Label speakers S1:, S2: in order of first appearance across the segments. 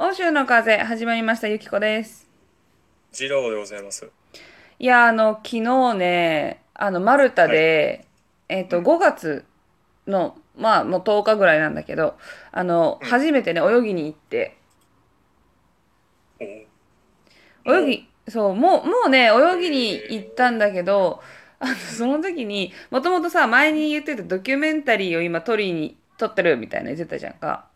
S1: 欧州の風始まりましたゆきこです。
S2: ジローでございます。
S1: いやあの昨日ねあのマルタで、えっ、と5月のまあもう10日ぐらいなんだけどあの、
S2: うん。
S1: 初めてね泳ぎに行って。
S2: お
S1: 泳ぎそうもうもうね泳ぎに行ったんだけどあのその時にもともとさ前に言ってたドキュメンタリーを今撮りに撮ってるみたいな言ってたじゃんか。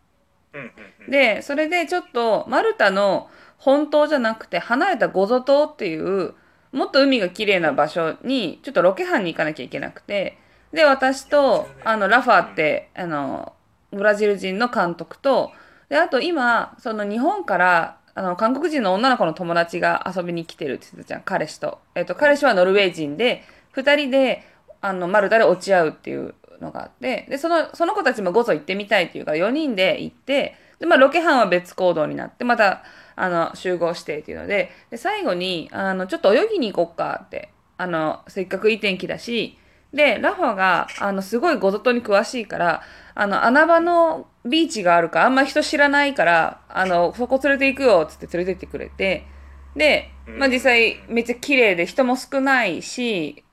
S1: でそれでちょっとマルタの本島じゃなくて離れたゴゾ島っていうもっと海が綺麗な場所にちょっとロケハンに行かなきゃいけなくてで私とあのラファーってあのブラジル人の監督とであと今その日本からあの韓国人の女の子の友達が遊びに来てるって言ってたじゃん彼氏と、えっと彼氏はノルウェー人で2人であのマルタで落ち合うっていうのがあってでそのその子たちもゴゾ行ってみたいっていうから4人で行ってで、まあ、ロケハンは別行動になってまたあの集合してっていうのでで最後にあのちょっと泳ぎに行こっかってあのせっかくいい天気だしでラファがあのすごいゴゾ島に詳しいからあの穴場のビーチがあるからあんま人知らないからあのそこ連れて行くよっつって連れてってくれてで、まあ、実際めっちゃ綺麗で人も少ないし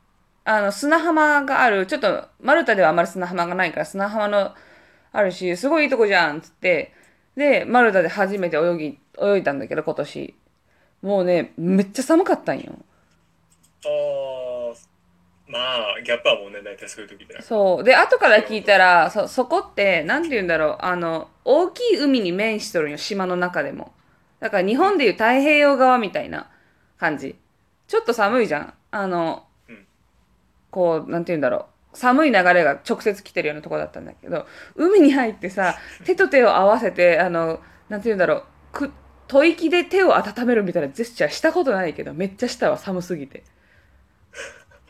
S1: あの砂浜がある。ちょっとマルタではあまり砂浜がないから砂浜のあるしすごいいいとこじゃんっつって。でマルタで初めて泳ぎ泳いだんだけど今年。もうねめっちゃ寒かったんよ。
S2: ああ、まあ、ギャップはもうね、大体そういう時で。
S1: そう。で後から聞いたらそそこって何て言うんだろう。あの大きい海に面しとるんよ島の中でも。だから日本でいう太平洋側みたいな感じ。ちょっと寒いじゃん。あの、
S2: うん
S1: こうなんて言うんだろう。寒い流れが直接来てるようなとこだったんだけど海に入ってさ 手と手を合わせてあのなんて言うんだろう。く吐息で手を温めるみたいなジェスチャーしたことないけどめっちゃしたわ。寒すぎて。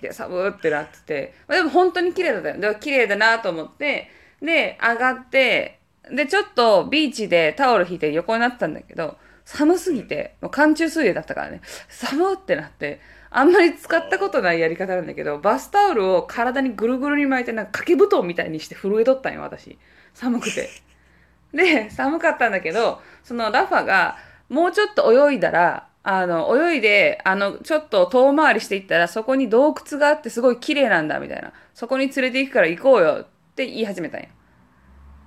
S1: で寒ーってなってて、まあ、でも本当に綺麗だったよ。で綺麗だなと思ってで上がってでちょっとビーチでタオル引いて横になってたんだけど寒すぎてもう寒中水泳だったからね。寒ってなってあんまり使ったことないやり方なんだけどバスタオルを体にぐるぐるに巻いてなんか掛け布団みたいにして震えとったんよ私。寒くて。で寒かったんだけどそのラファがもうちょっと泳いだらあの泳いであのちょっと遠回りしていったらそこに洞窟があってすごい綺麗なんだみたいな。そこに連れて行くから行こうよって言い始めたんよ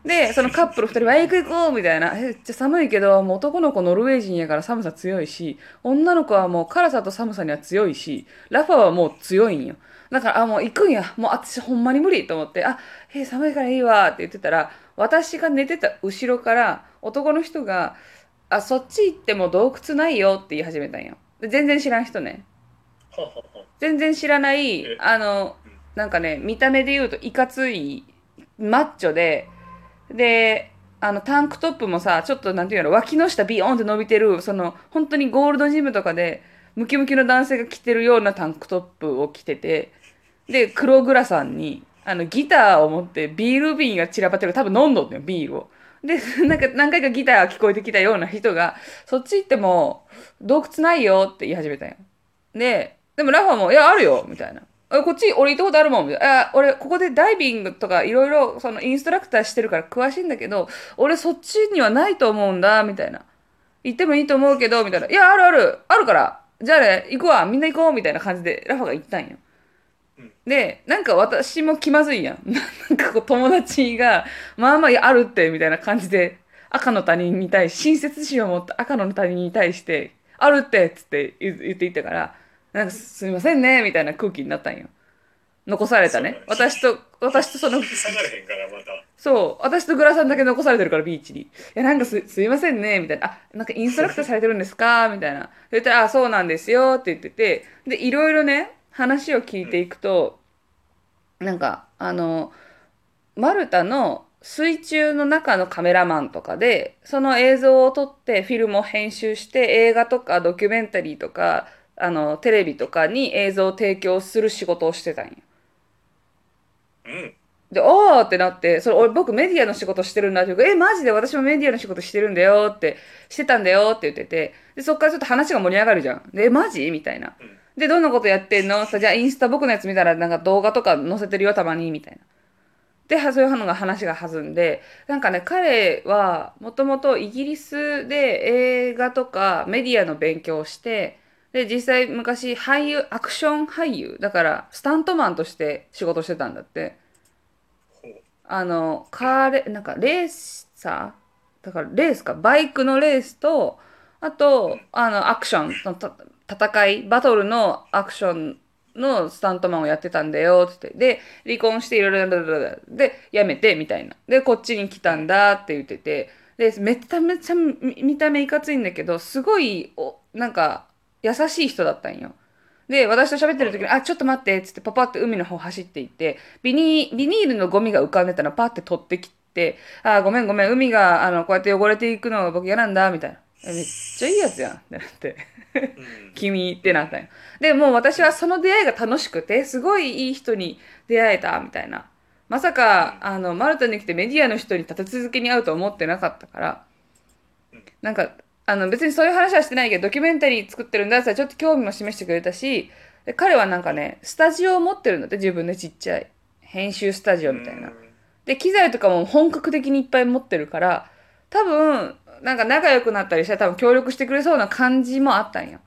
S1: でそのカップル2人は「え行く行こう」みたいな「えめっちゃ寒いけどもう男の子ノルウェー人やから寒さ強いし女の子はもう辛さと寒さには強いしラファはもう強いんよ。だからあもう行くんや。もう私ほんまに無理と思って「あえ寒いからいいわ」って言ってたら私が寝てた後ろから男の人が「あそっち行っても洞窟ないよ」って言い始めたんよ。で全然知らん人ね。全然知らない
S2: え。
S1: あの
S2: うん
S1: なんかね見た目で言うといかついマッチョでであのタンクトップもさちょっとなんていうの脇の下ビヨーンって伸びてるその本当にゴールドジムとかでムキムキの男性が着てるようなタンクトップを着ててで黒グラサンにあのギターを持ってビール瓶が散らばってる多分飲んどんのよビールを。で なんか何回かギターが聞こえてきたような人がそっち行っても洞窟ないよって言い始めたんよ。で、でもラファも、いや、あるよみたいな。えこっち、俺行ったことあるもん。みたいな。あ俺、ここでダイビングとかいろいろ、そのインストラクターしてるから詳しいんだけど、俺そっちにはないと思うんだ、みたいな。行ってもいいと思うけど、みたいな。いや、あるある、あるから。じゃあね、行くわ、みんな行こう、みたいな感じで、ラファが行ったんよ
S2: うん。
S1: で、なんか私も気まずいやん。なんかこう友達が、まあまああるって、みたいな感じで、赤の他人に対し、親切心を持った赤の他人に対して、あるってっつって言言っていったから、なんかすみませんね、みたいな空気になったんよ。残されたね。私と、私とその。そう、私とグラさんだけ残されてるから、ビーチに。いや、なんかす、すいませんね、みたいな。あ、なんかインストラクターされてるんですか？みたいな。言ったら、あ、そうなんですよ、って言ってて、で、いろいろね、話を聞いていくと、なんか、あの、マルタの水中の中のカメラマンとかで、その映像を撮ってフィルムを編集して、映画とかドキュメンタリーとか、あの、テレビとかに映像を提供する仕事をしてたんよ。
S2: うん。
S1: で、おーってなって、それ俺僕メディアの仕事してるんだって言うえ、マジで私もメディアの仕事してるんだよって、してたんだよって言ってて、で、そっからちょっと話が盛り上がるじゃん。で、えマジ？みたいな。
S2: うん
S1: で、どんなことやってんの？さじゃあインスタ僕のやつ見たらなんか動画とか載せてるよ、たまに、みたいな。ではそういうのが話が弾んでなんかね彼はもともとイギリスで映画とかメディアの勉強をしてで実際昔俳優アクション俳優だからスタントマンとして仕事してたんだって。あのカーレなんかレーサー？だからレースか。バイクのレースとあとあのアクションの戦いバトルのアクションのスタントマンをやってたんだよって。ってで離婚していろいろで辞めてみたいな。でこっちに来たんだって言ってて。でめちゃめちゃ見た目いかついんだけどすごいおなんか優しい人だったんよ。で、私と喋ってる時に、あ、ちょっと待って、つってパパって海の方走っていって、ビニビニールのゴミが浮かんでたのパって取ってきて、あ、ごめんごめん、海が、あの、こうやって汚れていくのが僕嫌なんだ、みたいな。えめっちゃいいやつやん、ってなって。
S2: う ん
S1: 君ってなったんよ。で、もう私はその出会いが楽しくて、すごいいい人に出会えた、みたいな。まさか、あの、マルタに来てメディアの人に立て続けに会うと思ってなかったから、なんか、あの、別にそういう話はしてないけど、ドキュメンタリー作ってるんだってちょっと興味も示してくれたし、で彼はなんかね、スタジオを持ってるんだって、自分でちっちゃい。編集スタジオみたいな。で、機材とかも本格的にいっぱい持ってるから、多分、なんか仲良くなったりしたら多分協力してくれそうな感じもあったんよ。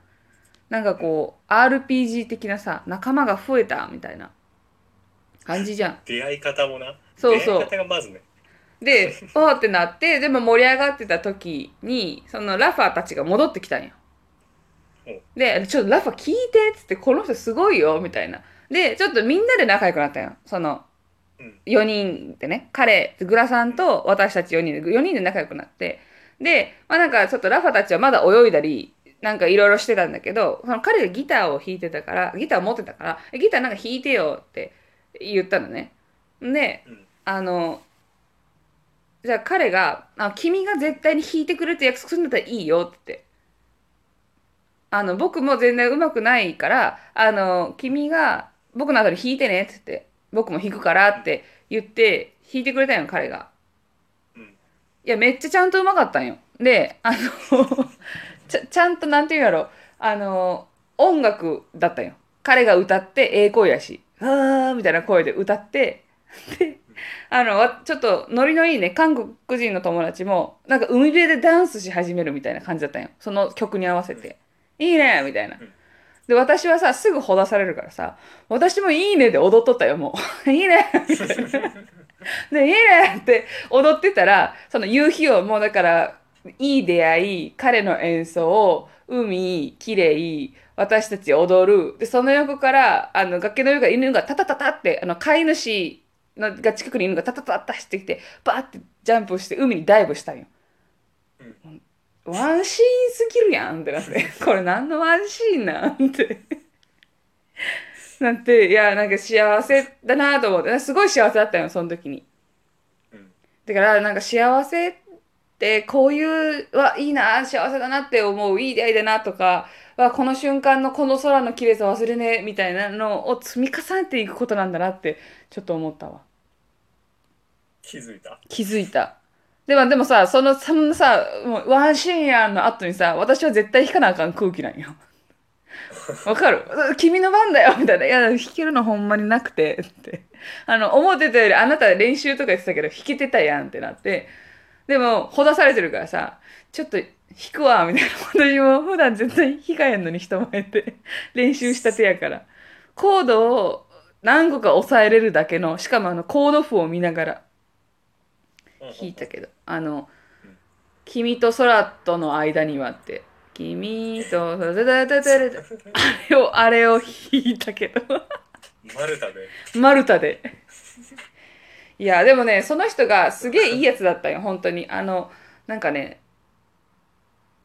S1: なんかこう、RPG 的なさ、仲間が増えたみたいな感じじゃん。
S2: 出会い方もな
S1: そうそう
S2: 出会い方がまずね
S1: で、おーってなって、でも盛り上がってた時に、そのラファーたちが戻ってきたんよ。で、ちょっとラファー聞いてっつって、この人すごいよみたいな。で、ちょっとみんなで仲良くなったんよ。その、
S2: うん
S1: 4人でね、彼、グラさんと私たち4人で、4人で仲良くなって、で、まあなんかちょっとラファたちはまだ泳いだり、なんかいろいろしてたんだけど、その彼がギターを弾いてたから、ギターを持ってたから、えギターなんか弾いてよって言ったのね。で、
S2: うん
S1: あの、じゃあ彼が、あ君が絶対に弾いてくれって約束するんだったらいいよって。あの、僕も全然上手くないから、あの、君が僕の後に弾いてねって言って、僕も弾くからって言って、弾いてくれたんよ、彼が。
S2: うん
S1: いや、めっちゃちゃんと上手かったんよ。で、あの、ちゃちゃんとなんていうんやろ、あの、音楽だったんよ。彼が歌って、ええ声やし、あーみたいな声で歌って、で、あの、わちょっとノリのいいね、韓国人の友達も、なんか海辺でダンスし始めるみたいな感じだったんよ。その曲に合わせて。いいねみたいな
S2: うん。
S1: で、私はさ、すぐほだされるからさ、私もいいねで踊っとったよ、もう。いいねみたいな。で、いいねって踊ってたら、その夕日をもうだから、いい出会い、彼の演奏、海、綺麗、私たち踊る。で、その横から、あの、崖の上から犬がタタタタって、あの、飼い主のが近くに犬がタタタタ走ってきて、バーってジャンプして海にダイブしたんよ。ワンシーンすぎるやんってなって、これ何のワンシーンなんって。なんて、いや、なんか幸せだなと思って、すごい幸せだったよ、その時に。
S2: うん
S1: だから、なんか幸せって、こういう、わ、いいな、幸せだなって思う、いい出会いだなとか、わ、この瞬間のこの空の綺麗さ忘れねえ、みたいなのを積み重ねていくことなんだなって、ちょっと思ったわ。
S2: 気づいた？
S1: 気づいた。でも、でもさ、その、そんなさ、もうワンシーンやんの後にさ、私は絶対弾かなあかん空気なんよ。わかる？君の番だよみたいな。いや、弾けるのほんまになくて、って。あの、思ってたより、あなた練習とか言ってたけど、弾けてたやんってなって。でも、ほだされてるからさ、ちょっと弾くわ、みたいな。私も普段絶対弾かへんのに人前で 練習したてやから。コードを何個か押さえれるだけの、しかもあの、コード譜を見ながら、弾いたけど。あの
S2: うん「
S1: 君と空との間には」って「君と空と あれをあれを弾いたけど。
S2: マルタで。
S1: マルタで。いやでもねその人がすげえいいやつだったよ本当に。あのなんかね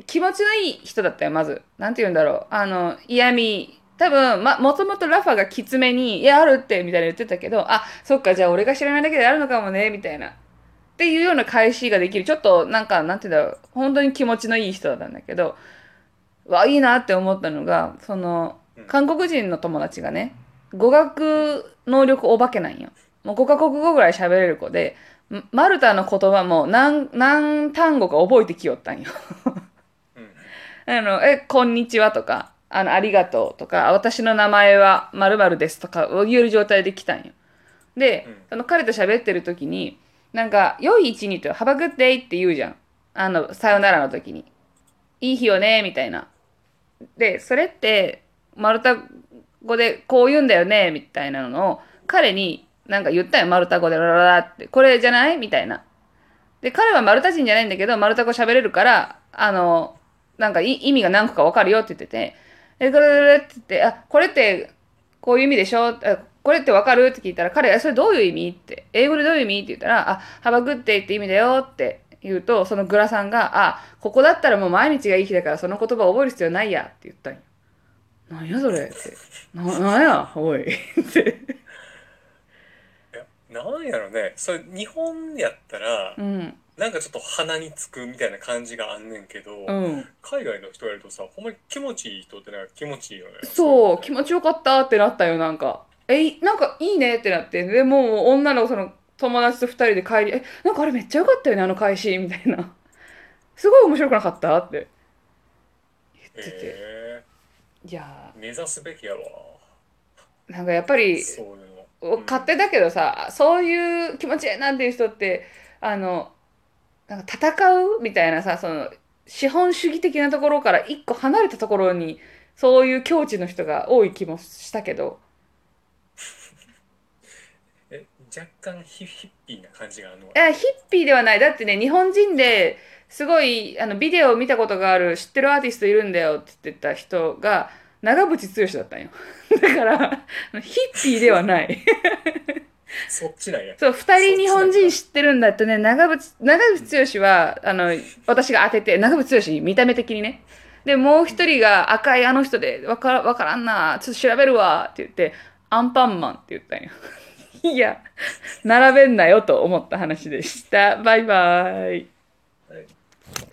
S1: 気持ちのいい人だったよまず。なんて言うんだろう。あの嫌味多分、ま、もともとラファがきつめに、いや、あるって、みたいな言ってたけど、あ、そっか、じゃあ俺が知らないだけであるのかもね、みたいな。っていうような返しができる。ちょっと、なんか、なんて言うんだろう。本当に気持ちのいい人だったんだけど、わ、いいなって思ったのが、その
S2: うん、
S1: 韓国人の友達がね、語学能力お化けなんよ。もう5カ国語ぐらい喋れる子で、んマルタの言葉も何、何単語か覚えてきよったんよ。
S2: うん
S1: あの、え、こんにちはとか、あの、ありがとうとか、私の名前は〇〇ですとかを言える状態で来たんよ。で、
S2: うん
S1: その彼と喋ってる時になんか「良い一日と「Have a good day」って言うじゃん。あのさよならの時に「いい日よね」みたいな。でそれってマルタ語でこう言うんだよねみたいなのを彼になんか言ったよマルタ語でラララって。これじゃない？みたいな。で彼はマルタ人じゃないんだけどマルタ語喋れるからあのなんか意味が何個か分かるよって言ってて「えこれ」って言って「あこれってこういう意味でしょ?」これって分かる？って聞いたら彼が「それどういう意味?」って「英語でどういう意味?」って言ったら「あハバグッデイって意味だよ」って言うとそのグラさんが「あここだったらもう毎日がいい日だからその言葉覚える必要ないや」って言ったんよ。なんやそれって。ななんや？おいって。
S2: なんやろねそれ日本やったら
S1: うん。
S2: なんかちょっと鼻につくみたいな感じがあんねんけど、
S1: うん。
S2: 海外の人やるとさほんまに気持ちいい人ってなんか気持ちいいよね
S1: そう、気持ちよかったってなったよ、なんか。え、いなんかいいねってなって。でもう女のその友達と二人で帰り、え、なんかあれめっちゃよかったよね、あの返し、みたいな。すごい面白くなかった？って。言ってて。
S2: へ
S1: いや
S2: え目指すべきやわ
S1: ーなんかやっぱり、
S2: そうん。
S1: 勝手だけどさ、そういう気持ちなんていう人って、あの、なんか戦うみたいなさ、その、資本主義的なところから一個離れたところに、そういう境地の人が多い気もしたけど、
S2: え若干ヒヒッピーな感じがあるの
S1: いや、ヒッピーではない。だってね、日本人ですごい、あの、ビデオを見たことがある、知ってるアーティストいるんだよって言ってた人が、長渕剛だったんよ。だから、ヒッピーではない。
S2: そっちなんや
S1: そう、二人日本人知ってるんだってね、長渕、長渕剛は、あの、私が当てて、長渕剛、見た目的にね。で、もう一人が赤いあの人で、わからわからんな、ちょっと調べるわ、って言って、アンパンマンって言ったんよ。いや、並べんなよと思った話でした。バイバイ。